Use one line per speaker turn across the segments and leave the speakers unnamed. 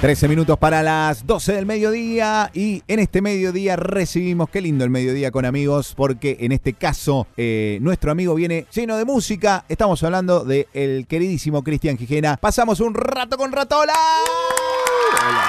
13 minutos para las 12 del mediodía y en este mediodía recibimos, qué lindo el mediodía con amigos, porque en este caso eh, nuestro amigo viene lleno de música. Estamos hablando del el queridísimo Cristian Gijena. Pasamos un rato con Ratola.
Hola,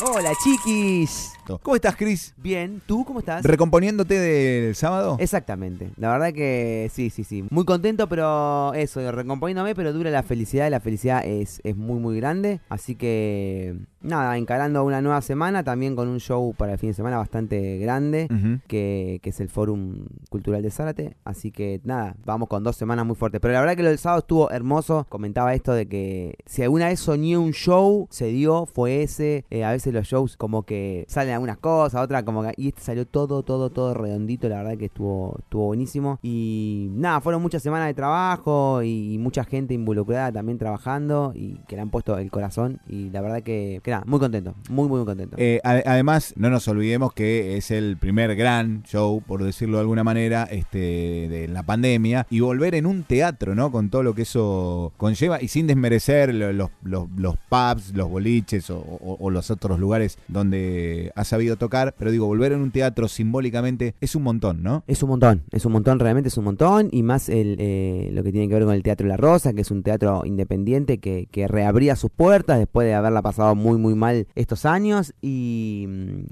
hola. Hola, chiquis.
¿Cómo estás, Cris?
Bien, ¿tú cómo estás?
¿Recomponiéndote del sábado?
Exactamente. La verdad que sí, sí, sí. Muy contento, pero eso, recomponiéndome, pero dura la felicidad. La felicidad es, es muy, muy grande. Así que, nada, encarando una nueva semana, también con un show para el fin de semana bastante grande, que, que es el Fórum Cultural de Zárate. Así que, nada, vamos con dos semanas muy fuertes. Pero la verdad que lo del sábado estuvo hermoso. Comentaba esto de que si alguna vez soñé un show, se dio, fue ese. Eh, a veces los shows como que salen algunas cosas, otras como que... Y este salió todo, todo, todo redondito. La verdad que estuvo, estuvo buenísimo. Y nada, fueron muchas semanas de trabajo y, y mucha gente involucrada también trabajando y que le han puesto el corazón. Y la verdad que, que muy contento. Muy, muy contento.
Eh, ade- además, no nos olvidemos que es el primer gran show, por decirlo de alguna manera, este, de la pandemia, y volver en un teatro, ¿no? Con todo lo que eso conlleva, y sin desmerecer lo- los, los, los pubs, los boliches o, o- o los otros lugares donde ha sabido tocar, pero digo, volver en un teatro simbólicamente es un montón, ¿no?
Es un montón, es un montón, realmente es un montón. Y más el, eh, lo que tiene que ver con el Teatro La Rosa, que es un teatro independiente que, que reabría sus puertas después de haberla pasado muy, muy mal estos años. Y,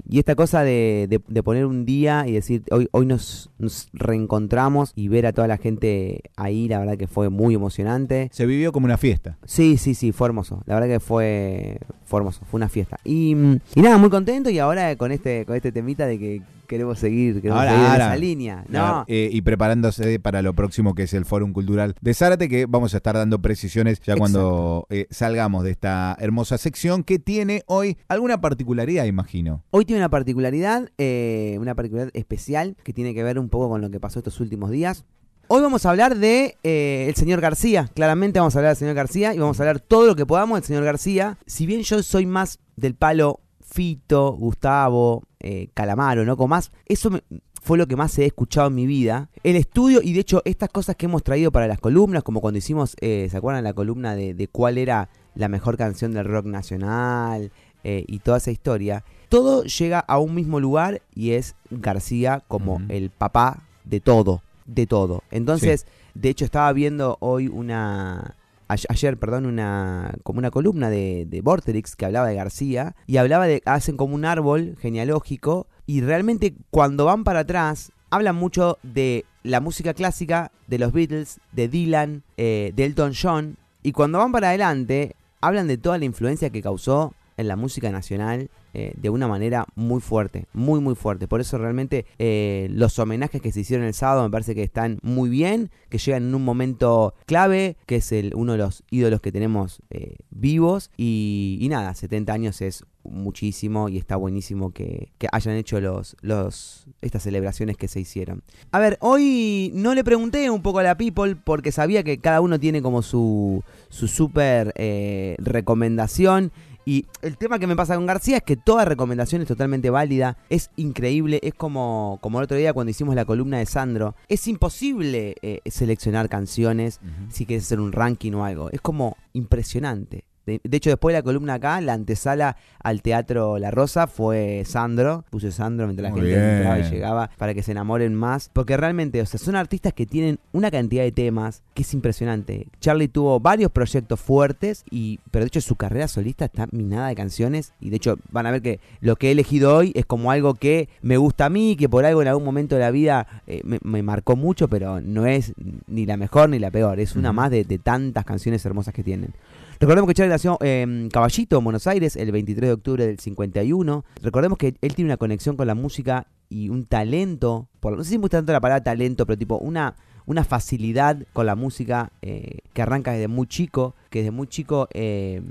y esta cosa de, de- de poner un día y decir, hoy, hoy nos, nos reencontramos y ver a toda la gente ahí, la verdad que fue muy emocionante.
Se vivió como una fiesta.
Sí, sí, sí, fue hermoso. La verdad que fue, fue hermoso, fue una fiesta. Y, mm, y nada, muy contento y ahora con este, con este temita de que queremos seguir, queremos
Ahora,
seguir en esa línea. No,
eh, y preparándose para lo próximo que es el Fórum Cultural de Zárate, que vamos a estar dando precisiones ya cuando eh, salgamos de esta hermosa sección que tiene hoy alguna particularidad, imagino.
Hoy tiene una particularidad, eh, una particularidad especial que tiene que ver un poco con lo que pasó estos últimos días. Hoy vamos a hablar de eh, el señor García, claramente vamos a hablar del señor García y vamos a hablar todo lo que podamos del señor García. Si bien yo soy más del palo Fito, Gustavo, eh, Calamaro, ¿no? Con más, eso me- fue lo que más he escuchado en mi vida. El estudio y de hecho estas cosas que hemos traído para las columnas, como cuando hicimos, eh, ¿se acuerdan la columna de, de cuál era la mejor canción del rock nacional eh, y toda esa historia? Todo llega a un mismo lugar y es García como el papá de todo, de todo. Entonces, de hecho estaba viendo hoy una ayer, perdón, una como una columna de, de Vorterix que hablaba de García y hablaba de hacen como un árbol genealógico y realmente cuando van para atrás hablan mucho de la música clásica, de los Beatles, de Dylan, eh, de Elton John y cuando van para adelante hablan de toda la influencia que causó en la música nacional eh, de una manera muy fuerte, muy muy fuerte. Por eso realmente eh, los homenajes que se hicieron el sábado me parece que están muy bien, que llegan en un momento clave, que es el, uno de los ídolos que tenemos eh, vivos. Y, y nada, 70 años es muchísimo y está buenísimo que, que hayan hecho los, los, estas celebraciones que se hicieron. A ver, hoy no le pregunté un poco a la People porque sabía que cada uno tiene como su, su súper eh, recomendación. Y el tema que me pasa con García es que toda recomendación es totalmente válida, es increíble, es como, como el otro día cuando hicimos la columna de Sandro, es imposible eh, seleccionar canciones si quieres hacer un ranking o algo, es como impresionante. De, de hecho, después de la columna acá, la antesala al Teatro La Rosa fue Sandro. Puse Sandro mientras la gente
bien.
entraba y llegaba para que se enamoren más. Porque realmente, o sea, son artistas que tienen una cantidad de temas que es impresionante. Charlie tuvo varios proyectos fuertes, y pero de hecho su carrera solista está minada de canciones. Y de hecho, van a ver que lo que he elegido hoy es como algo que me gusta a mí, que por algo en algún momento de la vida eh, me, me marcó mucho, pero no es ni la mejor ni la peor. Es una más de, de tantas canciones hermosas que tienen. Recordemos que Charlie nació en Caballito, en Buenos Aires, el 23 de octubre del 51. Recordemos que él tiene una conexión con la música y un talento, no sé si me gusta tanto la palabra talento, pero tipo una, una facilidad con la música eh, que arranca desde muy chico, que desde muy chico, eh,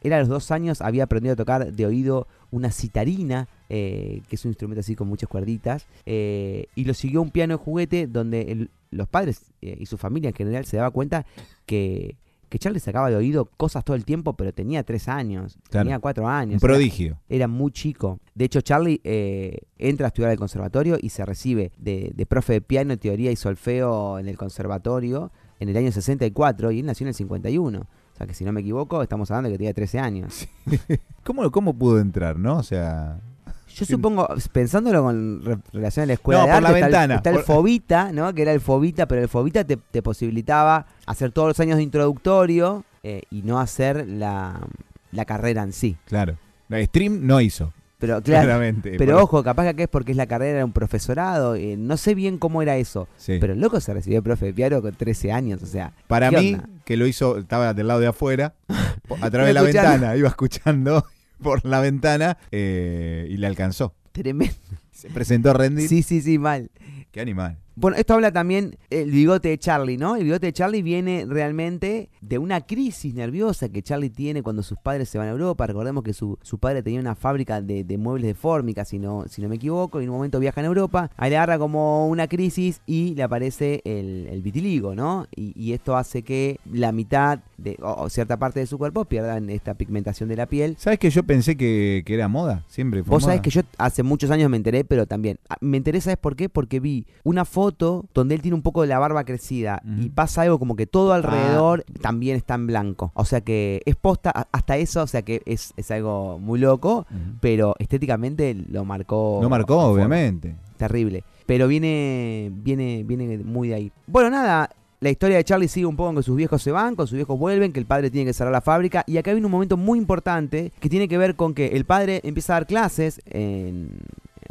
él a los dos años había aprendido a tocar de oído una citarina, eh, que es un instrumento así con muchas cuerditas, eh, y lo siguió un piano de juguete donde los padres y su familia en general se daba cuenta que, que Charlie sacaba de oído cosas todo el tiempo, pero tenía tres años,
Claro.
tenía cuatro
Un
años. era-
prodigio.
era muy chico. De hecho, Charlie eh, entra a estudiar al conservatorio y se recibe de, de profe de piano, teoría y solfeo en el conservatorio en el año 64 y él nació en el 51. O sea que si no me equivoco, estamos hablando de que tenía 13 años.
¿Cómo, ¿Cómo pudo entrar, no? O sea...
Yo supongo, pensándolo con re- relación a la escuela
No,
de
por la
arte, está el- Fobita, ¿no? Que era el Fobita, pero el Fobita te, te posibilitaba hacer todos los años de introductorio eh, y no hacer la, la carrera en sí.
Claro. La stream no hizo,
Pero claro,
claramente.
pero ojo, capaz que acá es porque es la carrera de un profesorado, eh, no sé bien cómo era eso.
Sí.
Pero el loco se recibió de profe de piano con 13 años, o sea,
Para
¿qué
mí,
onda?
que lo hizo, estaba del lado de afuera, a través de la
escuchando.
ventana, iba escuchando por la ventana eh, y le alcanzó.
tremendo.
Se presentó a rendir.
Sí, sí, sí, mal.
Qué animal.
Bueno, esto habla también el bigote de Charlie, ¿no? El bigote de Charlie viene realmente de una crisis nerviosa que Charlie tiene cuando sus padres se van a Europa. Recordemos que su, su padre tenía una fábrica de, de muebles de fórmica, si no, si no me equivoco, y en un momento viaja a Europa. Ahí le agarra como una crisis y le aparece el, el vitiligo, ¿no? Y, y esto hace que la mitad de, o, o cierta parte de su cuerpo pierdan esta pigmentación de la piel.
¿Sabes que yo pensé que, que era moda? Siempre fue
Vos sabés que yo hace muchos años me enteré, pero también. ah, Me enteré, ¿sabes por qué? Porque vi una foto donde él tiene un poco de la barba crecida y pasa algo como que todo alrededor
Ah.
también está en blanco. O sea que es posta, hasta eso, o sea que es, es algo muy loco, pero estéticamente lo marcó.
No marcó, obviamente.
Terrible. Pero viene, viene, viene muy de ahí. Bueno, nada. La historia de Charlie sigue un poco en que sus viejos se van, con sus viejos vuelven, que el padre tiene que cerrar la fábrica. Y acá viene un momento muy importante que tiene que ver con que el padre empieza a dar clases en,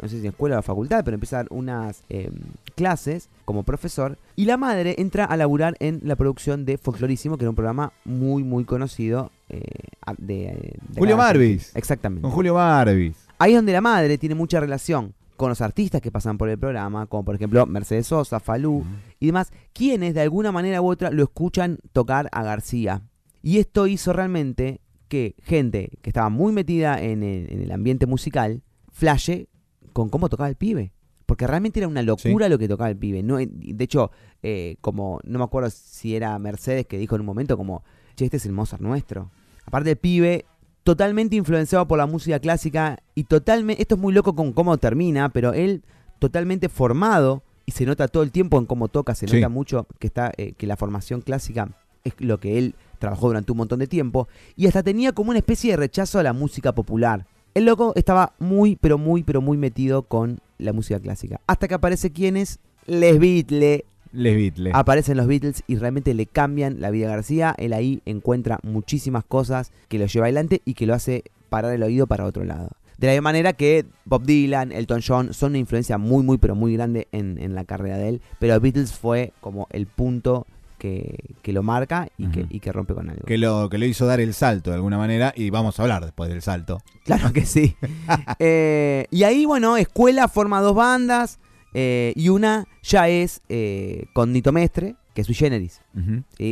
no sé si en escuela o facultad, pero empieza a dar unas eh, clases como profesor. Y la madre entra a laburar en la producción de Folclorísimo, que era un programa muy, muy conocido eh, a- de, de
Julio Marvis.
Exactamente.
Con Julio Marvis.
Ahí es donde la madre tiene mucha relación con los artistas que pasan por el programa, como por ejemplo Mercedes Sosa, Falú y demás, quienes de alguna manera u otra lo escuchan tocar a García. Y esto hizo realmente que gente que estaba muy metida en el, en el ambiente musical flashe con cómo tocaba el pibe. Porque realmente era una locura lo que tocaba el pibe. No, de hecho, eh, como no me acuerdo si era Mercedes que dijo en un momento como, che, este es el Mozart nuestro. Aparte el pibe totalmente influenciado por la música clásica y totalmente, esto es muy loco con cómo termina, pero él totalmente formado y se nota todo el tiempo en cómo toca, se
Sí.
nota mucho que está eh, que la formación clásica es lo que él trabajó durante un montón de tiempo y hasta tenía como una especie de rechazo a la música popular. El loco estaba muy, pero muy, pero muy metido con la música clásica. Hasta que aparece quienes Les Beatles,
Les Beatles.
aparecen los Beatles y realmente le cambian la vida a García. Él ahí encuentra muchísimas cosas que lo lleva adelante y que lo hace parar el oído para otro lado. De la misma manera que Bob Dylan, Elton John son una influencia muy, muy, pero muy grande en, en la carrera de él. Pero Beatles fue como el punto que, que lo marca y, que,
Ujú.
y que rompe con algo.
que lo, que lo hizo dar el salto de alguna manera y vamos a hablar después del salto.
Claro que sí. Eh, y ahí, bueno, Escuela forma dos bandas eh, y una ya es eh, con Nito Mestre, que es sui generis.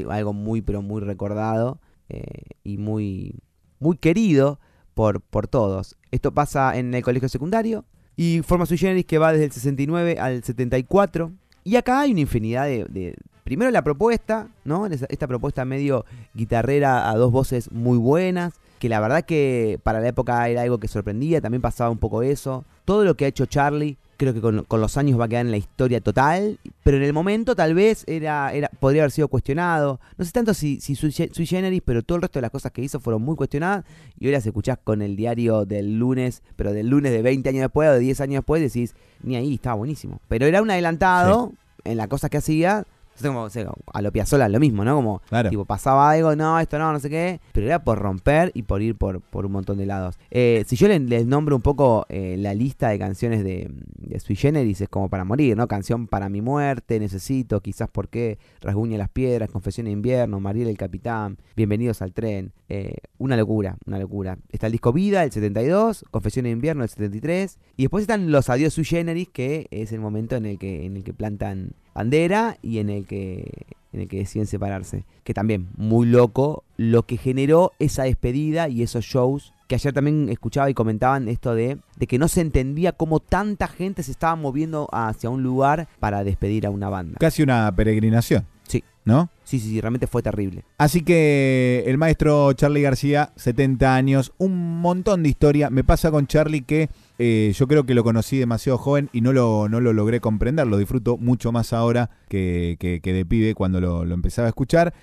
Algo muy, pero muy recordado y muy, muy querido por, por todos. Esto pasa en el colegio secundario y forma sui generis que va desde el 69 al 74. Y acá hay una infinidad de... de- primero la propuesta, ¿no? Esta propuesta medio guitarrera a dos voces muy buenas, que la verdad que para la época era algo que sorprendía, también pasaba un poco eso. Todo lo que ha hecho Charlie creo que con, con los años va a quedar en la historia total, pero en el momento tal vez era, era podría haber sido cuestionado. No sé tanto si, si sui, sui generis, pero todo el resto de las cosas que hizo fueron muy cuestionadas y hoy las escuchás con el diario del lunes, pero del lunes de 20 años después o de 10 años después decís, ni ahí, estaba buenísimo. Pero era un adelantado en las cosas que hacía. Como, o sea, a lo lo mismo, ¿no? Como
Claro.
Tipo, pasaba algo, no, esto no, no sé qué. Pero era por romper y por ir por, por un montón de lados. Eh, si yo les, les nombro un poco eh, la lista de canciones de, de Sui Generis, es como para morir, ¿no? Canción para mi muerte, Necesito, Quizás por qué, Rasguña las piedras, Confesión de invierno, Mariel el capitán, Bienvenidos al tren. Eh, una locura, una locura. Está el disco Vida, el 72, Confesión de invierno, el 73. Y después están los Adiós Sui Generis, que es el momento en el que, en el que plantan bandera y en el que en el que deciden separarse. Que también, muy loco, lo que generó esa despedida y esos shows. Que ayer también escuchaba y comentaban esto de, de que no se entendía cómo tanta gente se estaba moviendo hacia un lugar para despedir a una banda.
Casi una peregrinación.
Sí.
¿No?
Sí, sí, sí, realmente fue terrible.
Así que el maestro Charlie García, 70 años, un montón de historia. Me pasa con Charlie que eh, yo creo que lo conocí demasiado joven y no lo, no lo logré comprender. Lo disfruto mucho más ahora que, que- que de pibe cuando lo, lo empezaba a escuchar.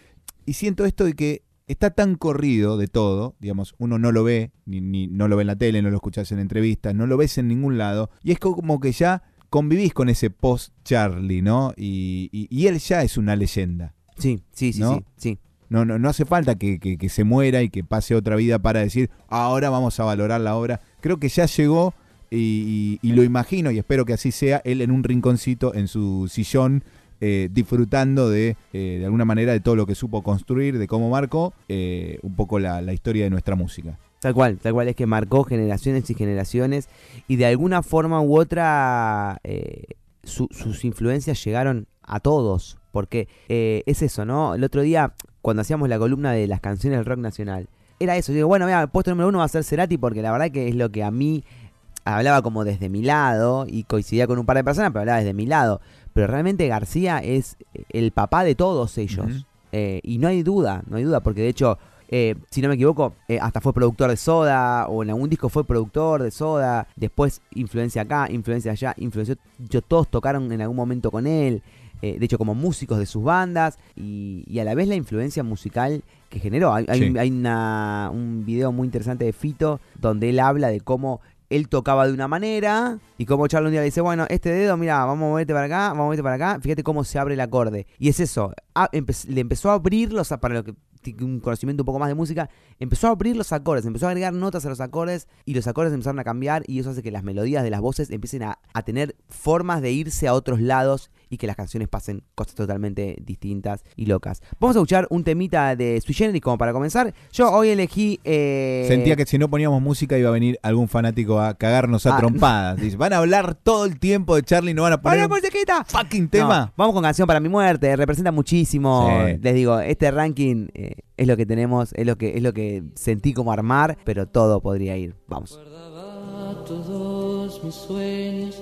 Y siento esto de que está tan corrido de todo, digamos, uno no lo ve, ni, ni no lo ve en la tele, no lo escuchas en entrevistas, no lo ves en ningún lado, y es como que ya convivís con ese post Charlie, ¿no? Y, y- y él ya es una leyenda.
Sí, sí, sí,
¿No?
sí, sí.
No, no, no hace falta que, que- que se muera y que pase otra vida para decir, ahora vamos a valorar la obra. Creo que ya llegó y, y- lo imagino y espero que así sea, él en un rinconcito, en su sillón, eh, disfrutando de, eh, de alguna manera, de todo lo que supo construir, de cómo marcó eh, un poco la, la historia de nuestra música.
Tal cual, tal cual es que marcó generaciones y generaciones y de alguna forma u otra eh, su- sus influencias llegaron a todos, porque eh, es eso, ¿no? El otro día, cuando hacíamos la columna de las canciones del rock nacional, era eso, digo, bueno, mira, el puesto número uno va a ser Cerati porque la verdad que es lo que a mí hablaba como desde mi lado y coincidía con un par de personas, pero hablaba desde mi lado. Pero realmente García es el papá de todos ellos. Eh, y no hay duda, no hay duda, porque de hecho, eh, si no me equivoco, eh, hasta fue productor de Soda, o en algún disco fue productor de Soda, después influencia acá, influencia allá, influenció, yo, todos tocaron en algún momento con él, eh, de hecho como músicos de sus bandas, y, y a la vez la influencia musical que generó. Hay, hay,
Sí.
hay una- un video muy interesante de Fito, donde él habla de cómo él tocaba de una manera y como Charlie un día le dice, bueno, este dedo, mira, vamos a moverte para acá, vamos a moverte para acá, fíjate cómo se abre el acorde. Y es eso, empe- le empezó a abrir los, para lo que un conocimiento un poco más de música, empezó a abrir los acordes, empezó a agregar notas a los acordes y los acordes empezaron a cambiar y eso hace que las melodías de las voces empiecen a, a tener formas de irse a otros lados y que las canciones pasen cosas totalmente distintas y locas. Vamos a escuchar un temita de Sui Generis como para comenzar. Yo hoy elegí... eh,
Sentía que si no poníamos música iba a venir algún fanático a cagarnos a
Ah.
trompadas. Dice, van a hablar todo el tiempo de Charlie y no van a poner
¡Para,
un
musiquita!
fucking tema.
No, vamos con Canción para mi muerte, representa muchísimo.
Sí.
Les digo, este ranking eh, es lo que tenemos, es lo que, es lo que sentí como armar, pero todo podría ir. Vamos.
Guardaba todos mis sueños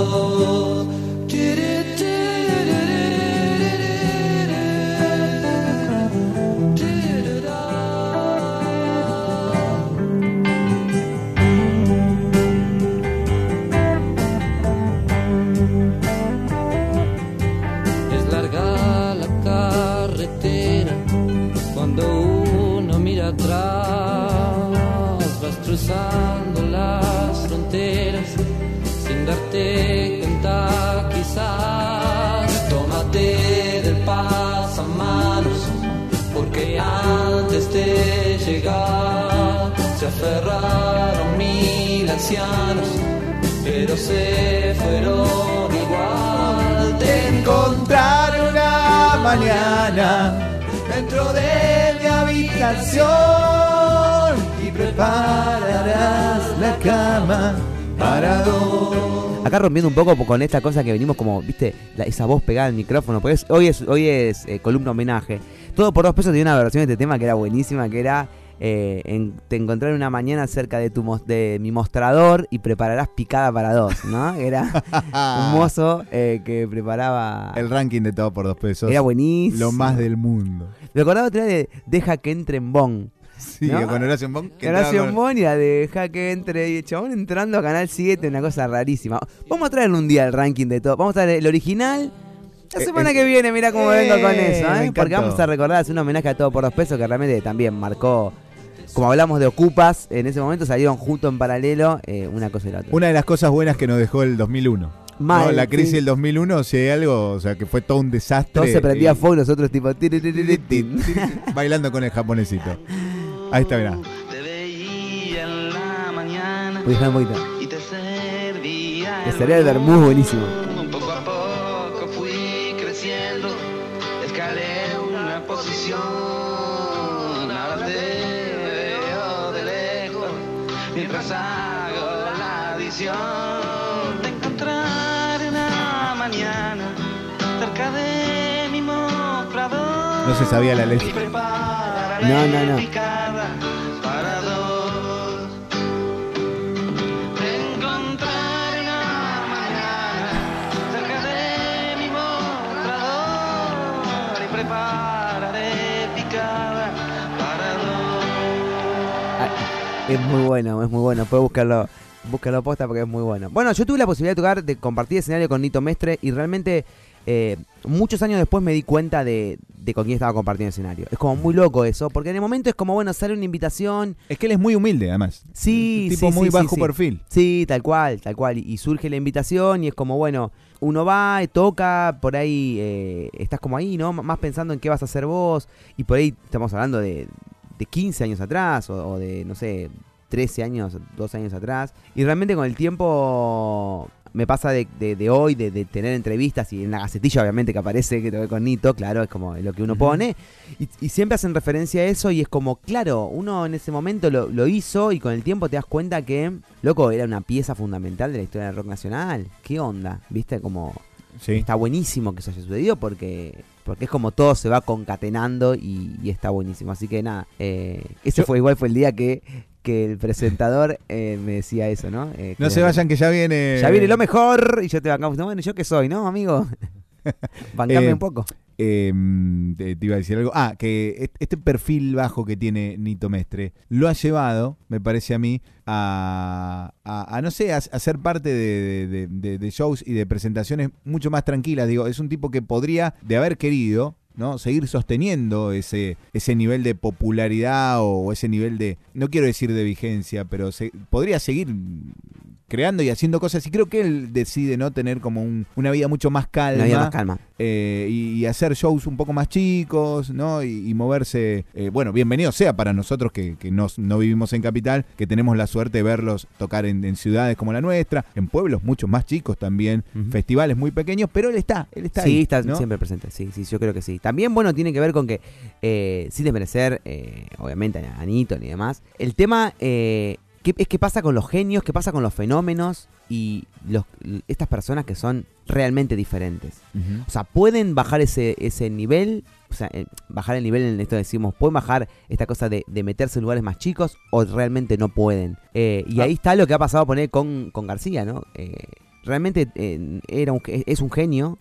para dentro de mi habitación y prepararás la cama para dos.
Acá rompiendo un poco con esta cosa que venimos como, viste, esa voz pegada al micrófono, porque hoy es, hoy es eh, columna homenaje. Todo por dos pesos tiene una versión de este tema que era buenísima, que era eh, en- te encontraré una mañana cerca de tu mos- de mi mostrador y prepararás picada para dos, ¿no? Era un mozo eh, que preparaba...
El ranking de todo por dos pesos.
Era buenísimo.
Lo más del mundo.
Me acordaba otra vez de Deja que entre en Bon.
Sí,
¿No?
con Horacio Bon.
Horacio
con-
Bon y la de Deja que entre. Y el chabón entrando a Canal 7, una cosa rarísima. Vamos a traer un día el ranking de todo. Vamos a traer el original. La
Eh,
semana
eh,
que viene, mira cómo
eh,
vengo con eso, ¿eh? Porque vamos a recordar, hacer un homenaje a todo por dos pesos que realmente también marcó. Como hablamos de Ocupas, en ese momento salieron junto en paralelo eh, una cosa y la otra.
Una de las cosas buenas que nos dejó el 2001.
Mal,
¿no? La crisis
sí.
del 2001, si hay algo, o sea, que fue todo un desastre.
Todo se prendía
y-
fuego y nosotros tipo. tiri, tiri, tiri, tin.
Bailando con el japonesito. Ahí está, mirá.
Te veía en la mañana
Uy, déjame un poquito.
y te servía
el vermú buenísimo.
No se sabía la letra.
No, no, no. Ah, Es muy bueno, es muy bueno. Puedes buscarlo, buscarlo posta porque es muy bueno. Bueno, yo tuve la posibilidad de tocar, de compartir escenario con Nito Mestre y realmente eh, muchos años después me di cuenta de, de con quién estaba compartiendo escenario. Es como muy loco eso, porque en el momento es como, bueno, sale una invitación.
Es que él es muy humilde, además.
Sí,
Un tipo
sí,
muy
sí,
bajo
sí.
perfil.
Sí, tal cual, tal cual. Y, y surge la invitación y es como, bueno, uno va, toca, por ahí eh, estás como ahí, ¿no? M- Más pensando en qué vas a hacer vos. Y por ahí estamos hablando de, de 15 años atrás o, o de, no sé, 13 años, 12 años atrás. Y realmente con el tiempo me pasa de, de- de hoy, de, de tener entrevistas y en la gacetilla obviamente que aparece que te con Nito, claro, es como lo que uno pone. Y, y siempre hacen referencia a eso y es como, claro, uno en ese momento lo, lo hizo y con el tiempo te das cuenta que, loco, era una pieza fundamental de la historia del rock nacional. ¿Qué onda? ¿Viste? Como
Sí.
está buenísimo que eso haya sucedido porque porque es como todo se va concatenando y, y está buenísimo. Así que nada, eh, ese
Yo-
fue igual fue el día que, que el presentador eh, me decía eso, ¿no? Eh,
No se vayan que ya viene.
Ya viene lo mejor y yo te bancamos. No, Bueno, ¿yo qué soy, no, amigo? Bancame
Eh,
un poco.
Eh, te, iba a decir algo. Ah, que est- este perfil bajo que tiene Nito Mestre lo ha llevado, me parece a mí, a, a- a, no sé, a, a ser parte de, de- de- de shows y de presentaciones mucho más tranquilas. Digo, es un tipo que podría, de haber querido, ¿no? seguir sosteniendo ese, ese nivel de popularidad o ese nivel de, no quiero decir de vigencia, pero se- podría seguir creando y haciendo cosas y creo que él decide no tener como un- una vida mucho más calma
más
eh, y, y hacer shows un poco más chicos, ¿no? Y, y moverse. eh, bueno, bienvenido sea para nosotros que, que nos- no vivimos en capital, que tenemos la suerte de verlos tocar en, en ciudades como la nuestra, en pueblos mucho más chicos también, festivales muy pequeños, pero él está, él está
sí,
ahí,
está
¿no?
siempre presente. Sí, sí, yo creo que sí. También, bueno, tiene que ver con que, eh, sin desmerecer, eh, obviamente, a Anito ni demás, el tema eh, ¿qué, es qué pasa con los genios, qué pasa con los fenómenos y los, estas personas que son realmente diferentes. O sea, pueden bajar ese, ese nivel, o sea, eh, bajar el nivel en esto decimos, pueden bajar esta cosa de, de meterse en lugares más chicos o realmente no pueden. Y
Ah.
ahí está lo que ha pasado poner con, con García, ¿no? Realmente era un, es un genio,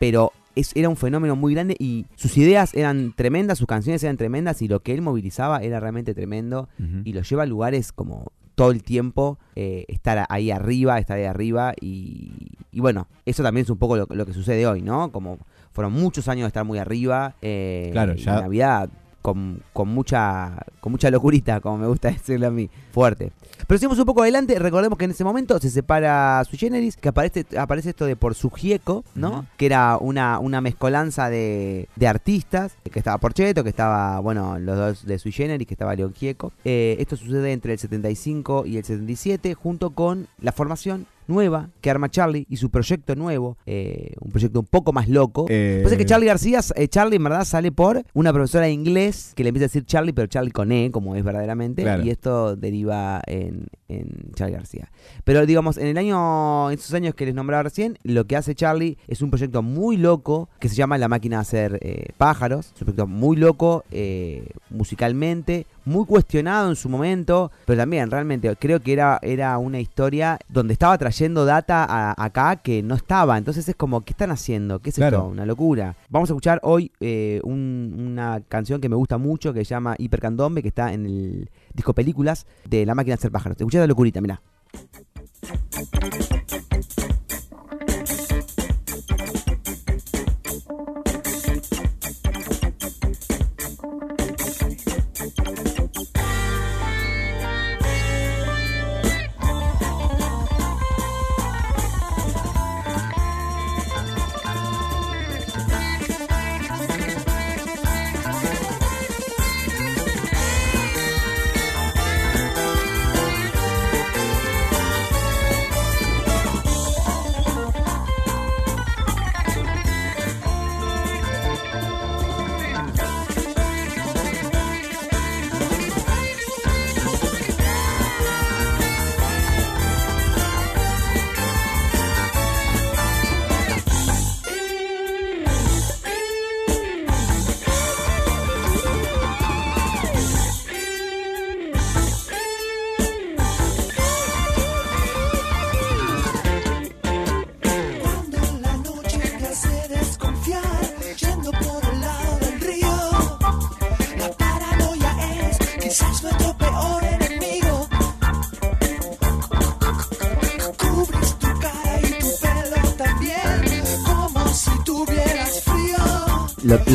pero es, era un fenómeno muy grande y sus ideas eran tremendas, sus canciones eran tremendas y lo que él movilizaba era realmente tremendo y lo lleva a lugares como todo el tiempo, eh, estar ahí arriba, estar ahí arriba y, y bueno, eso también es un poco lo, lo que sucede hoy, ¿no? Como fueron muchos años de estar muy arriba, eh,
Claro, ya-
Navidad con, con mucha con mucha locurita, como me gusta decirle a mí, fuerte. Pero seguimos un poco adelante, recordemos que en ese momento se separa Sui Generis, que aparece, aparece esto de por su Gieco, ¿no? Que era una, una mezcolanza de, de artistas, que estaba Porcheto, que estaba, bueno, los dos de Sui Generis, que estaba León Gieco. Eh, esto sucede entre el 75 y el 77, junto con la formación nueva que arma Charlie y su proyecto nuevo, eh, un proyecto un poco más loco.
Eh,
Pasa que Charlie García, eh, Charlie en verdad sale por una profesora de inglés que le empieza a decir Charlie, pero Charlie con E, como es verdaderamente,
Claro.
y esto deriva en, en Charlie García. Pero digamos, en el año, en esos años que les nombraba recién, lo que hace Charlie es un proyecto muy loco que se llama La máquina de hacer eh, pájaros. Es un proyecto muy loco eh, musicalmente, muy cuestionado en su momento, pero también realmente creo que era, era una historia donde estaba trayendo data a- acá que no estaba. Entonces es como, ¿qué están haciendo? ¿Qué es
Claro.
esto? Una locura. Vamos a escuchar hoy eh, un- una canción que me gusta mucho que se llama Hipercandombe, que está en el disco Películas de La máquina de hacer pájaros. Escuchá la locurita, mirá.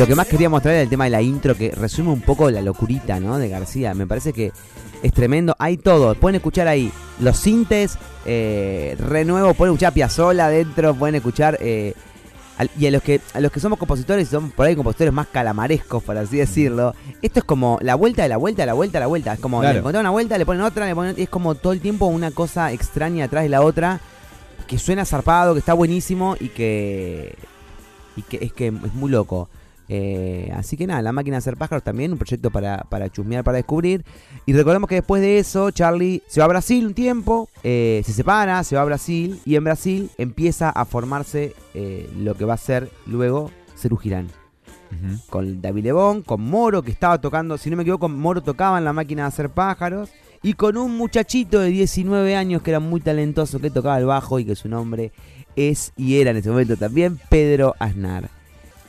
Lo, que más quería mostrar era el tema de la intro, que resume un poco la locurita, ¿no? De García. Me parece que es tremendo. Hay todo. Pueden escuchar ahí los sintes, eh, renuevo, pueden escuchar Piazzola adentro, pueden escuchar. eh, y a los que a los que somos compositores, son por ahí compositores más calamarescos, por así decirlo. Esto es como la vuelta de la vuelta, la vuelta, la vuelta. Es como
Claro.
le encontraron una vuelta, le ponen otra, le ponen. y Es como todo el tiempo una cosa extraña atrás de la otra. Que suena zarpado, que está buenísimo y que. Y que es que es muy loco. Eh, así que nada, La Máquina de Hacer Pájaros también, un proyecto para, para chusmear, para descubrir. Y recordemos que después de eso, Charlie se va a Brasil un tiempo, eh, se separa, se va a Brasil, y en Brasil empieza a formarse eh, lo que va a ser luego Cerú Girán. Con David Lebón, con Moro, que estaba tocando, si no me equivoco, Moro tocaba en La Máquina de Hacer Pájaros. Y con un muchachito de 19 años que era muy talentoso, que tocaba el bajo y que su nombre es y era en ese momento también Pedro Aznar.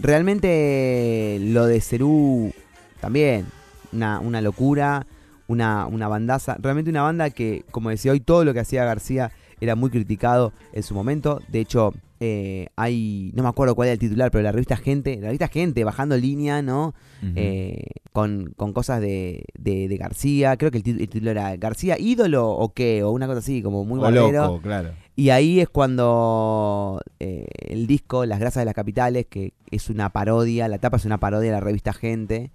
Realmente lo de Cerú también, una, una locura, una, una bandaza. Realmente una banda que, como decía hoy, todo lo que hacía García era muy criticado en su momento. De hecho, eh, hay, no me acuerdo cuál era el titular, pero la revista Gente, la revista Gente, bajando línea, ¿no? Eh, con, con cosas de, de, de García. Creo que el, el título era García ídolo o qué, o una cosa así, como muy
O
barbero.
loco, claro.
Y ahí es cuando eh, el disco Las Grasas de las Capitales, que es una parodia, la tapa es una parodia de la revista Gente.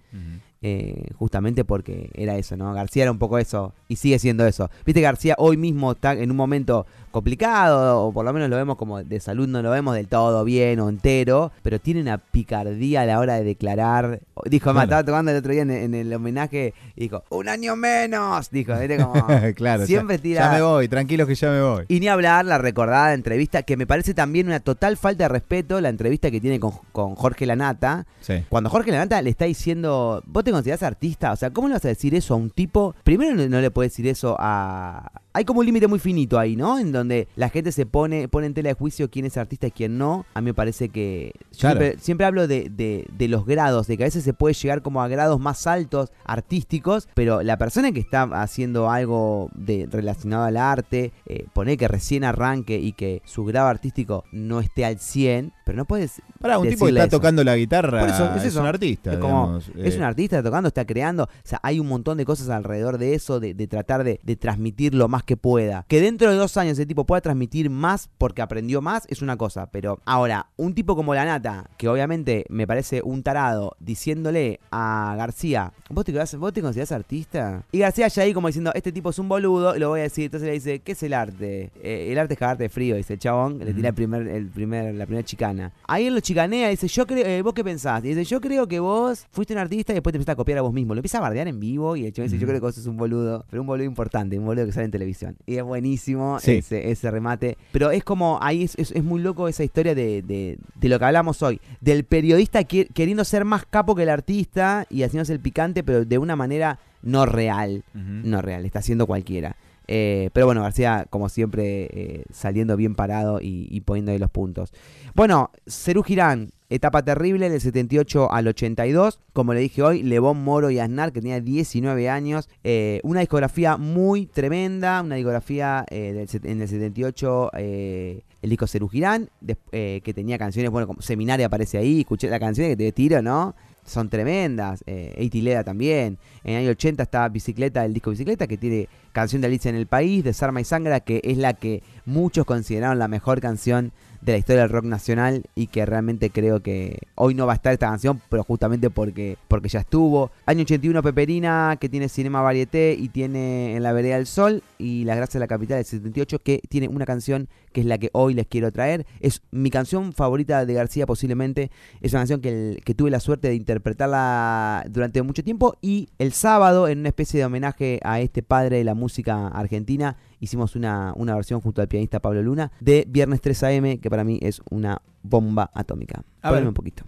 Eh, justamente porque era eso, ¿no? García era un poco eso, y sigue siendo eso. Viste, García hoy mismo está en un momento complicado, o por lo menos lo vemos como de salud, no lo vemos del todo bien o entero, pero tiene una picardía a la hora de declarar. Dijo,
Claro.
estaba tocando el otro día en, en el homenaje, y dijo, un año menos, dijo, ¿viste? Como,
claro, ya-
siempre tira...
Ya me voy, tranquilos que ya me voy.
Y ni hablar la recordada entrevista, que me parece también una total falta de respeto, la entrevista que tiene con, con Jorge Lanata.
Sí.
Cuando Jorge Lanata le está diciendo, vos te considerás artista, o sea, ¿cómo le vas a decir eso a un tipo? Primero no, no le puedes decir eso a... Hay como un límite muy finito ahí, ¿no? En donde la gente se pone, pone en tela de juicio quién es artista y quién no. A mí me parece que... yo
Claro.
siempre, siempre hablo de, de- de los grados, de que a veces se puede llegar como a grados más altos, artísticos, pero la persona que está haciendo algo de, relacionado al arte, eh, poner que recién arranque y que su grado artístico no esté al 100, pero no puedes...
Para un tipo que está
eso.
tocando la guitarra
Por eso, es
es,
eso.
un artista.
Es como,
digamos,
es
eh,
un artista, está tocando, está creando. O sea, hay un montón de cosas alrededor de eso, de, de tratar de, de transmitir lo más que pueda. Que dentro de dos años ese tipo pueda transmitir más porque aprendió más es una cosa. Pero ahora, un tipo como la nata, que obviamente me parece un tarado, diciéndole a García, ¿vos te, vos te considerás artista? Y García ya ahí como diciendo, este tipo es un boludo, y lo voy a decir. Entonces le dice, ¿qué es el arte? "Eh, el arte es cagarte de frío, dice el chabón, le tira el primer, el primer, la primera chicana. Ahí él lo chicanea, dice, yo creo, eh, ¿vos qué pensás? Y dice, yo creo que vos fuiste un artista y después te empezaste a copiar a vos mismo. Lo empieza a bardear en vivo y el chabón dice, yo creo que vos sos un boludo, pero un boludo importante, un boludo que sale en televisión. Y es buenísimo
Sí.
ese, ese remate. Pero es como, ahí es, es- es muy loco esa historia de, de- de lo que hablamos hoy. Del periodista que- queriendo ser más capo que el artista y haciéndose el picante, pero de una manera no real. No real, está haciendo cualquiera. Eh, pero bueno, García, como siempre, eh, saliendo bien parado y, poniendo ahí los puntos. Bueno, Cerú Girán, etapa terrible del 78 al 82. Como le dije hoy, Lebón Moro y Aznar, que tenía 19 años. Eh, una discografía muy tremenda, una discografía en el 78. eh, el disco Cerú Girán, que tenía canciones, bueno, como Seminaria aparece ahí, escuché la canción que te tiro, ¿no? Son tremendas. Eh, Leda también. En el año 80 está Bicicleta, el disco Bicicleta, que tiene canción de Alicia en el País, de Sarma y Sangra, que es la que muchos consideraron la mejor canción de la historia del rock nacional y que realmente creo que hoy no va a estar esta canción, pero justamente porque, porque ya estuvo. Año 81 Peperina, que tiene Cinema Varieté y tiene En la Vereda del Sol y Las Gracias de la Capital del 78, que tiene una canción que es la que hoy les quiero traer. Es mi canción favorita de García posiblemente. Es una canción que, que tuve la suerte de interpretarla durante mucho tiempo y el sábado, en una especie de homenaje a este padre de la música argentina, hicimos una, una versión junto al pianista Pablo Luna de Viernes 3 AM, que para mí es una bomba atómica.
A ver.
Un poquito.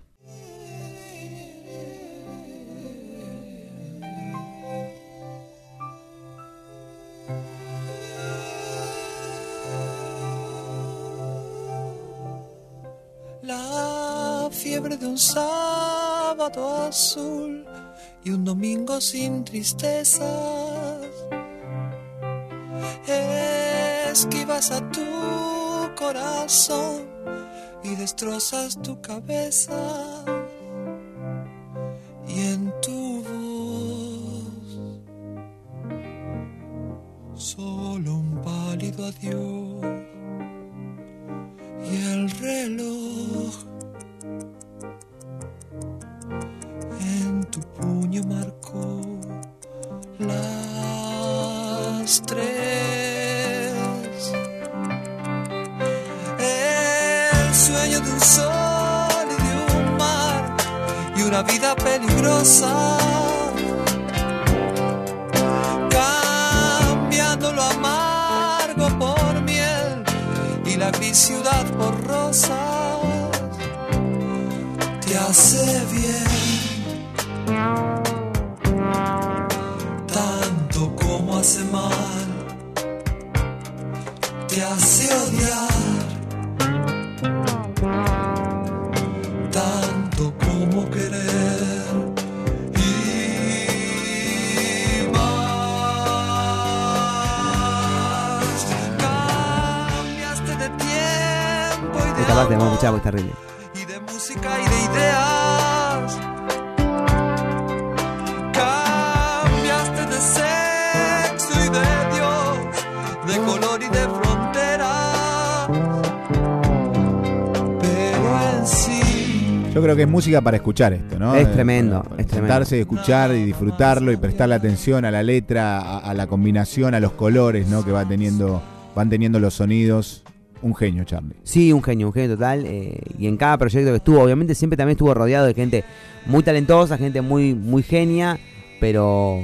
La fiebre de un sábado azul y un domingo sin tristezas esquivas a tu corazón y destrozas tu cabeza y en tu voz solo un pálido adiós. Música
para escuchar esto, ¿no?
Es
Eh,
tremendo,
para
es tremendo.
sentarse escuchar y disfrutarlo y prestarle atención a la letra, a, a la combinación, a los colores, ¿no? Que va teniendo, van teniendo los sonidos. Un genio, Charlie.
Sí, un genio, un genio total. eh, y en cada proyecto que estuvo, obviamente siempre también estuvo rodeado de gente muy talentosa, gente muy, muy genia, pero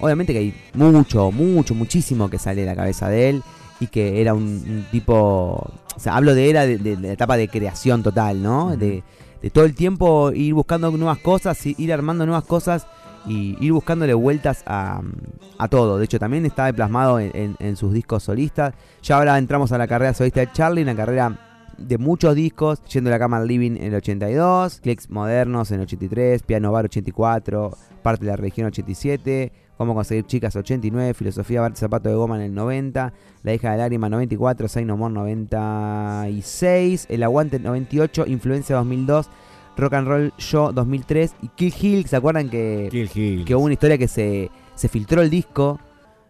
obviamente que hay mucho, mucho, muchísimo que sale de la cabeza de él y que era un, un tipo, o sea, hablo de era de, de- de la etapa de creación total, ¿no? De, de todo el tiempo ir buscando nuevas cosas, ir armando nuevas cosas y ir buscándole vueltas a, a todo. De hecho, también está plasmado en, en- sus discos solistas. Ya ahora entramos a la carrera solista de Charlie, una carrera de muchos discos, yendo a la cama al living en el 82, clics modernos en el 83, piano bar 84, parte de la religión 87, cómo conseguir chicas 89, filosofía bar zapato de goma en el 90, la hija de lágrima 94, Say No More 96, el aguante 98, influencia 2002, rock and roll show 2003 y Kill Hill, ¿se acuerdan que
Kill Hill.
que hubo una historia que se, se filtró el disco,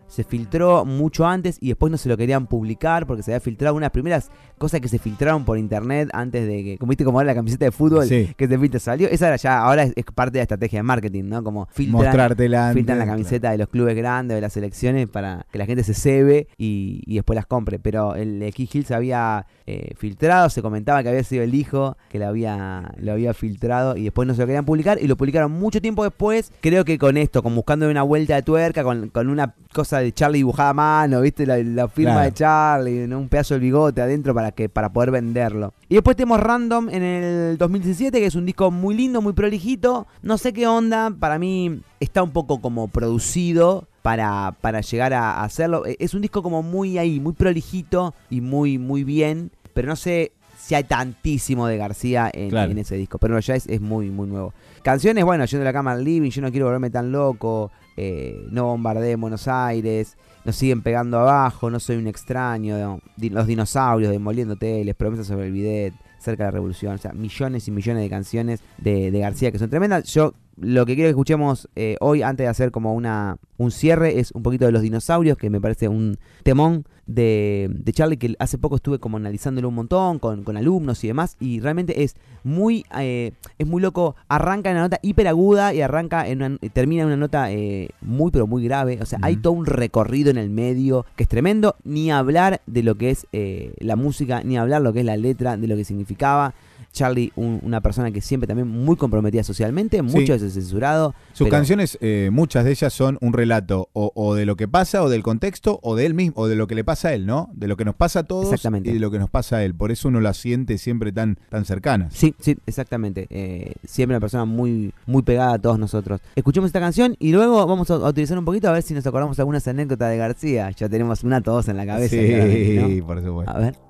se filtró mucho antes y después no se lo querían publicar porque se había filtrado unas primeras cosas que se filtraron por internet antes de que, como viste como era la camiseta de fútbol
Sí.
que se filtra salió, esa era ya, ahora es, es parte de la estrategia de marketing, ¿no? Como filtran,
Mostrártela antes,
filtran la
claro.
camiseta de los clubes grandes, de las selecciones para que la gente se cebe y, y después las compre, pero el de Key Hill se había eh, filtrado, se comentaba que había sido el hijo que lo había, lo había filtrado y después no se lo querían publicar y lo publicaron mucho tiempo después, creo que con esto, con buscando una vuelta de tuerca, con, con una cosa de Charlie dibujada a mano, viste, la, la firma
Claro.
de Charlie, ¿no? un pedazo del bigote adentro para que para poder venderlo. Y después tenemos Random en el 2017, que es un disco muy lindo, muy prolijito, no sé qué onda, para mí está un poco como producido para, para llegar a hacerlo. E- Es un disco como muy ahí, muy prolijito y muy, muy bien, pero no sé si hay tantísimo de García en,
Claro.
en ese disco, pero ya es, es muy, muy nuevo. Canciones, bueno, Yendo a la cama al living, Yo no quiero volverme tan loco, eh, No bombardeé en Buenos Aires, Nos siguen pegando abajo, No soy un extraño, Los dinosaurios, Demoliendo teles, Promesas sobre el bidet, Cerca de la revolución, o sea, millones y millones de canciones de, de García que son tremendas. Yo lo que quiero que escuchemos eh, hoy, antes de hacer como una un cierre, es un poquito de los dinosaurios, que me parece un temón de, de Charlie, que hace poco estuve como analizándolo un montón con, con alumnos y demás, y realmente es muy eh, es muy loco. Arranca en una nota hiper aguda y arranca en una, termina en una nota eh, muy pero muy grave. O sea, hay todo un recorrido en el medio que es tremendo. Ni hablar de lo que es eh, la música, ni hablar lo que es la letra, de lo que significaba. Charlie, un- una persona que siempre también muy comprometida socialmente, muchas veces censurado.
Sus
pero-
canciones, eh, muchas de ellas son un relato o, o de lo que pasa, o del contexto, o de él mismo, o de lo que le pasa a él, ¿no? De lo que nos pasa a todos
Exactamente.
y de lo que nos pasa a él. Por eso uno las siente siempre tan, tan cercanas.
Sí, sí, exactamente. Eh, siempre una persona muy, muy pegada a todos nosotros. Escuchemos esta canción y luego vamos a, a utilizar un poquito a ver si nos acordamos algunas anécdotas de García. Ya tenemos una todos en la cabeza.
sí,
¿no?
por supuesto.
A ver.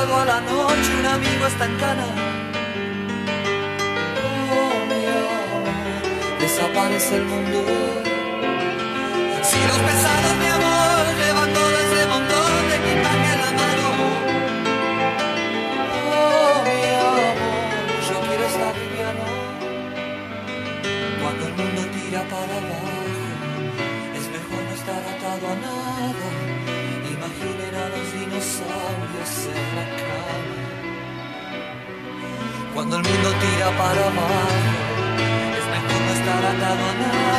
Sábado a la noche, un amigo está en cana. Oh, mi amor, desaparece el mundo. Si los pesados, mi amor, llevan todo ese montón de equipaje en la mano. Oh, mi amor, yo quiero estar liviano. Cuando el mundo tira para abajo, es mejor no estar atado a nada. Imaginen a los dinosaurios Cuando el mundo tira para abajo, es mejor no estar atado a nada.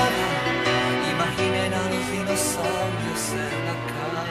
Imaginen a los dinosaurios en la cama.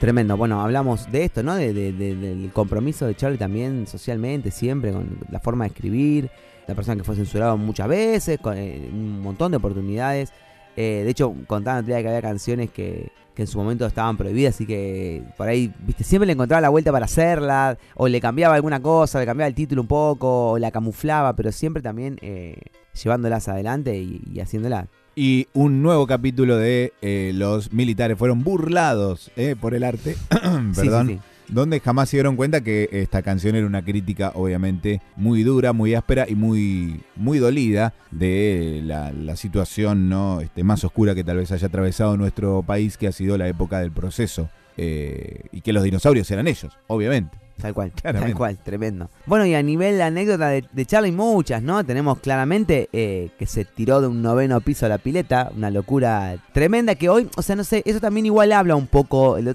Tremendo. Bueno, hablamos de esto, ¿no? De, de- de- del compromiso de Charlie también socialmente, siempre, con la forma de escribir. La persona que fue censurado muchas veces, con eh, un montón de oportunidades. Eh, de hecho, contaban otro día que había canciones que, que en su momento estaban prohibidas, así que por ahí, viste, siempre le encontraba la vuelta para hacerla, o le cambiaba alguna cosa, le cambiaba el título un poco, o la camuflaba, pero siempre también eh, llevándolas adelante y, y haciéndolas.
Y un nuevo capítulo de eh, los militares fueron burlados eh, por el arte,
Sí,
perdón,
sí, sí.
Donde jamás se dieron cuenta que esta canción era una crítica obviamente muy dura, muy áspera y muy, muy dolida de la, situación ¿no? este, más oscura que tal vez haya atravesado nuestro país, que ha sido la época del proceso. eh, y que los dinosaurios eran ellos, obviamente.
Tal cual,
Claramente.
tal cual, tremendo. Bueno, y a nivel de anécdota de, de Charlie, muchas, ¿no? Tenemos claramente eh, que se tiró de un noveno piso a la pileta, una locura tremenda que hoy, o sea, no sé, eso también igual habla un poco, eh,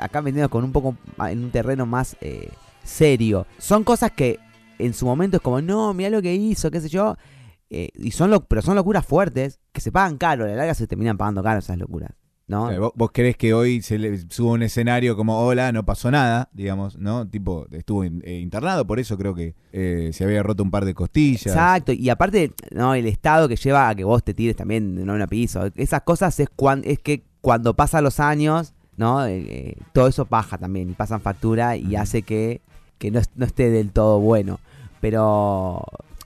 acá metiendo con un poco en un terreno más eh, serio. Son cosas que en su momento es como, no, mira lo que hizo, qué sé yo, eh, y son lo, pero son locuras fuertes que se pagan caro, a la larga se terminan pagando caro esas locuras, ¿no?
Eh, ¿Vos, vos creés que hoy se le suba un escenario como, hola, no pasó nada, digamos, ¿no? Tipo, estuvo in- eh, internado, por eso creo que eh, se había roto un par de costillas.
Exacto, y aparte, no, el estado que lleva a que vos te tires también de un piso, esas cosas es cuan, es que cuando pasan los años, ¿no? Eh, todo eso baja también y pasan factura y hace que, que no, no esté del todo bueno. Pero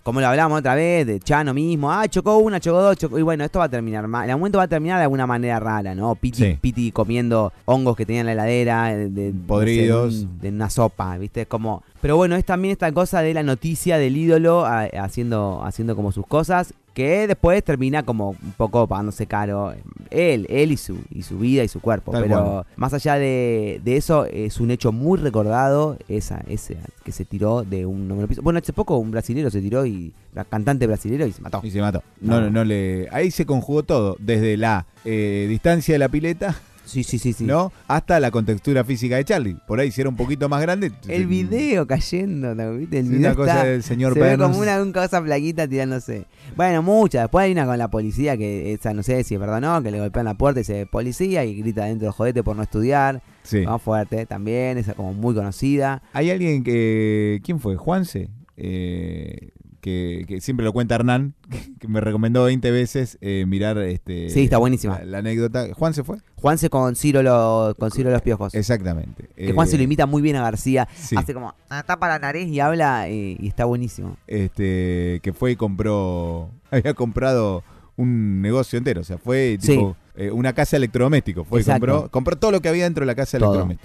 como lo hablamos otra vez, de Chano mismo, ah, chocó una, chocó dos, chocó, y bueno, esto va a terminar mal. El momento va a terminar de alguna manera rara, ¿no? Piti,
Sí.
Piti comiendo hongos que tenía en la heladera, de, de- no sé,
Podridos.
de un- de una sopa, ¿viste? Es como. Pero bueno, es también esta cosa de la noticia del ídolo a- haciendo, haciendo como sus cosas, que después termina como un poco pagándose caro. Él, él y su, y su vida y su cuerpo.
Tal
Pero
cual.
más allá de, de eso, es un hecho muy recordado esa, ese que se tiró de un noveno piso. Bueno, hace poco un brasilero se tiró y. cantante brasilero y se mató.
Y se mató. No,
No.
no, no le. Ahí se conjugó todo, desde la eh, distancia de la pileta,
Sí, sí, sí, sí.
¿no? Hasta la contextura física de Charlie. Por ahí si era un poquito más grande.
El video cayendo, ¿no? ¿viste? El video
una cosa del señor
se ve como una, una cosa flaquita tirándose. Bueno, muchas. Después hay una con la policía que esa no sé si es verdad o no, que le golpean la puerta y dice policía y grita dentro jodete por no estudiar.
Sí.
Más fuerte también, esa como muy conocida.
Hay alguien que. ¿Quién fue? Juanse. Eh, que, que siempre lo cuenta Hernán, que me recomendó 20 veces eh, mirar este
Sí, está buenísima.
La, la anécdota. ¿Juan se fue?
Juanse con Ciro, lo, con Ciro los piojos.
Exactamente.
que Juan se lo
Eh,
imita muy bien a García.
sí.
Hace como ah, tapa la nariz y habla eh, y está buenísimo.
este que fue y compró había comprado un negocio entero o sea fue tipo eh, una casa de electrodomésticos fue y compró compró todo lo que había dentro de la casa de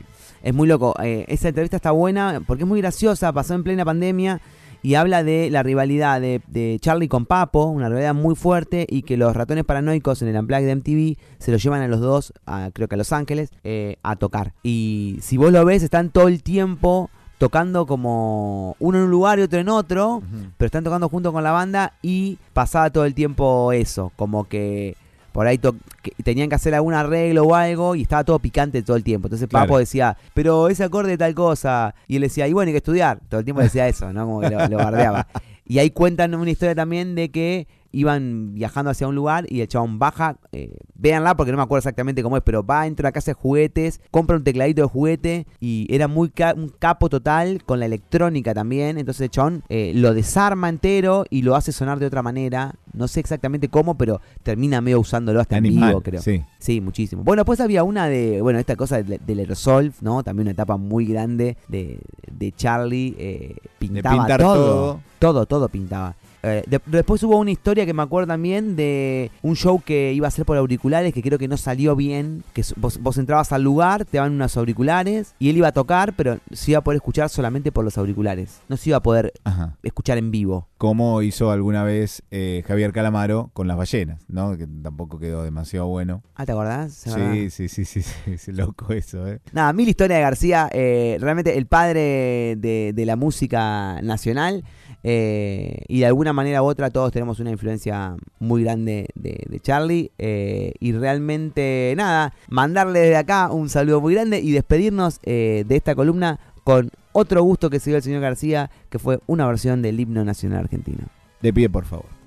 Es muy loco. Eh, esa entrevista está buena porque es muy graciosa. Pasó en plena pandemia y habla de la rivalidad de, de Charlie con Papo, una rivalidad muy fuerte y que los ratones paranoicos en el Unplugged de MTV se los llevan a los dos, a- creo que a Los Ángeles, eh, a tocar. Y si vos lo ves, están todo el tiempo tocando como uno en un lugar y otro en otro, pero están tocando junto con la banda y pasaba todo el tiempo eso, como que por ahí que tenían que hacer algún arreglo o algo y estaba todo picante todo el tiempo. Entonces
Claro.
Papo decía, pero ese acorde de tal cosa. Y él decía, y bueno, hay que estudiar. Todo el tiempo decía eso, ¿no? Como que lo, lo bardeaba. Y ahí cuentan una historia también de que iban viajando hacia un lugar y el chabón baja, eh, véanla porque no me acuerdo exactamente cómo es, pero va, entra a casa de juguetes, compra un tecladito de juguete y era muy ca- un capo total con la electrónica también. Entonces el chabón eh, lo desarma entero y lo hace sonar de otra manera. No sé exactamente cómo, pero termina medio usándolo hasta en vivo, creo.
sí.
Sí, muchísimo. Bueno, después había una de, bueno, esta cosa del, del aerosol, ¿no? También una etapa muy grande de, de Charlie. eh, pintaba todo.
todo.
Todo, pintaba. Eh, de- después hubo una historia que me acuerdo también de un show que iba a hacer por auriculares que creo que no salió bien. Que vos, vos entrabas al lugar, te daban unos auriculares y él iba a tocar, pero se iba a poder escuchar solamente por los auriculares. No se iba a poder
Ajá.
escuchar en vivo.
Como hizo alguna vez eh, Javier Calamaro con las ballenas, ¿no? Que tampoco quedó demasiado bueno.
Ah, ¿te acordás? ¿Se
Sí, sí, sí, sí, sí, es loco eso, ¿eh?
Nada, mil historia de García, eh, realmente el padre de, de la música nacional eh, y de alguna manera u otra todos tenemos una influencia muy grande de, Charlie eh, y realmente nada, mandarle desde acá un saludo muy grande y despedirnos eh, de esta columna con otro gusto que se dio el señor García, que fue una versión del himno nacional argentino.
De pie, por favor.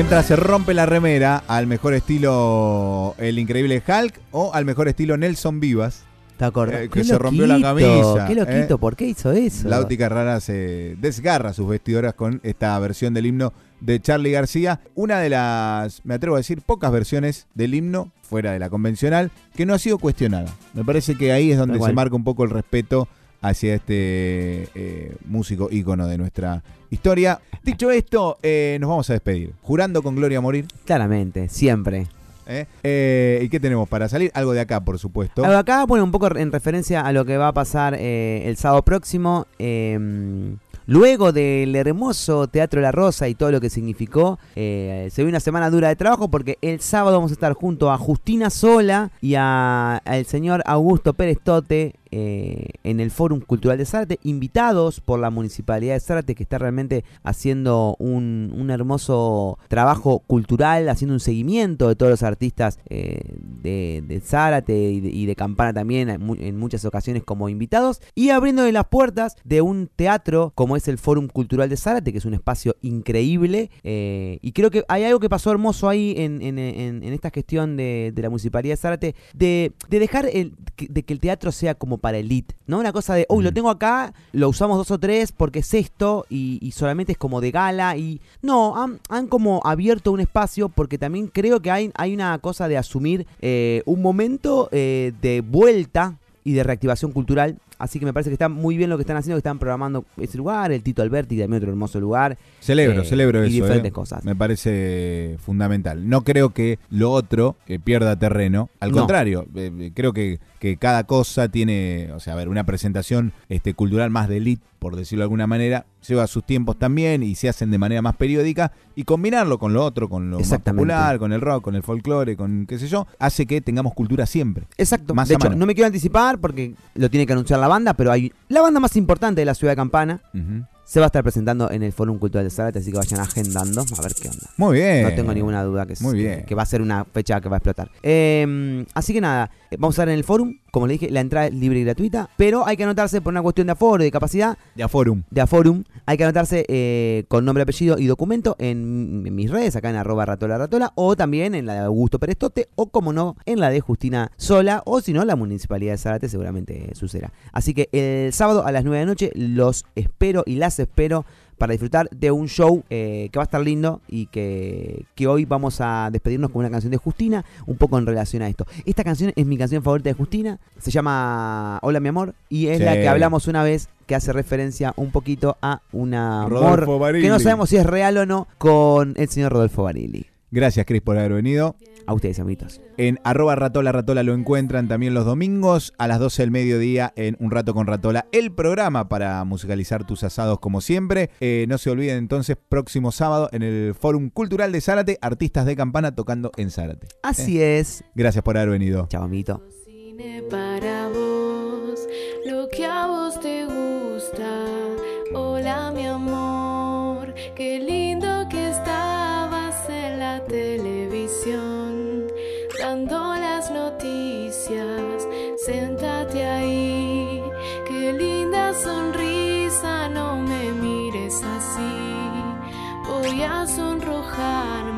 Mientras se rompe la remera al mejor estilo El Increíble Hulk o al mejor estilo Nelson Vivas.
¿Te acordás?
Eh, que
Qué
se rompió la camisa,
Qué loquito,
eh.
¿por qué hizo eso?
La óptica rara se desgarra sus vestidoras con esta versión del himno de Charlie García. Una de las, me atrevo a decir, pocas versiones del himno, fuera de la convencional, que no ha sido cuestionada. Me parece que ahí es donde se marca un poco el respeto hacia este eh, músico ícono de nuestra historia. Dicho esto, eh, nos vamos a despedir. Jurando con Gloria a morir.
Claramente, siempre.
¿eh? Eh, ¿Y qué tenemos para salir? Algo de acá, por supuesto.
Algo Acá, bueno, un poco en referencia a lo que va a pasar el sábado próximo. eh, luego del hermoso Teatro La Rosa y todo lo que significó, eh, se ve una semana dura de trabajo porque el sábado vamos a estar junto a Justina Sola y a- al señor Augusto Pérez Tote eh, en el Fórum Cultural de Zárate, invitados por la Municipalidad de Zárate, que está realmente haciendo un, un hermoso trabajo cultural, haciendo un seguimiento de todos los artistas eh, de, de Zárate y de, Campana también, en, mu- en muchas ocasiones como invitados, y abriendo las puertas de un teatro como es el Fórum Cultural de Zárate, que es un espacio increíble, eh, y creo que hay algo que pasó hermoso ahí en, en- en- en esta gestión de, la Municipalidad de Zárate, de, de dejar el, de que el teatro sea como para elite, ¿no? Una cosa de, uy, lo
Mm.
tengo acá, lo usamos dos o tres porque es esto y, y solamente es como de gala y... No, han, han como abierto un espacio porque también creo que hay, hay una cosa de asumir eh, un momento eh, de vuelta y de reactivación cultural. Así que me parece que está muy bien lo que están haciendo, que están programando ese lugar, el Tito Alberti, también otro hermoso lugar.
Celebro,
Eh,
celebro
y
eso.
diferentes
eh.
cosas.
Me parece fundamental. No creo que lo otro eh, pierda terreno. Al
No.
contrario, eh, creo que, que cada cosa tiene, o sea, a ver, una presentación este, cultural más de elite, por decirlo de alguna manera, lleva sus tiempos también y se hacen de manera más periódica. Y combinarlo con lo otro, con lo más popular, con el rock, con el folclore, con qué sé yo, hace que tengamos cultura siempre.
Exacto.
Más
de hecho,
mano.
no me quiero anticipar porque lo tiene que anunciar la banda, pero hay la banda más importante de la ciudad de Campana se va a estar presentando en el Fórum Cultural de Zárate, así que vayan agendando a ver qué onda.
Muy bien.
No tengo ninguna duda que, es-
Muy bien.
que va a ser una fecha que va a explotar. Eh, así que nada, eh, vamos a estar en el forum. Como le dije, la entrada es libre y gratuita, pero hay que anotarse por una cuestión de aforo y de capacidad
De Aforum.
de Aforum. Hay que anotarse eh, con nombre, apellido y documento en, en mis redes, acá en arroba ratola ratola, o también en la de Augusto Perestote, o como no, en la de Justina Sola, o si no, la Municipalidad de Zárate seguramente sucederá. Así que el sábado a las 9 de la noche los espero y las espero para disfrutar de un show eh, que va a estar lindo y que, que hoy vamos a despedirnos con una canción de Justina, un poco en relación a esto. Esta canción es mi canción favorita de Justina, se llama Hola mi amor, y es
Sí.
la que hablamos una vez que hace referencia un poquito a un amor que no sabemos si es real o no con el señor Rodolfo Barili.
Gracias, Cris, por haber venido.
A ustedes, amiguitos.
En arroba ratola ratola lo encuentran también los domingos a las 12 del mediodía en Un Rato con Ratola, el programa para musicalizar tus asados como siempre. Eh, no se olviden entonces, próximo sábado en el Fórum Cultural de Zárate, artistas de campana tocando en Zárate.
Así es.
Gracias por haber venido.
Chao, amiguito.
Cine para vos, lo que a vos te gusta. Hola mi amor, qué lindo no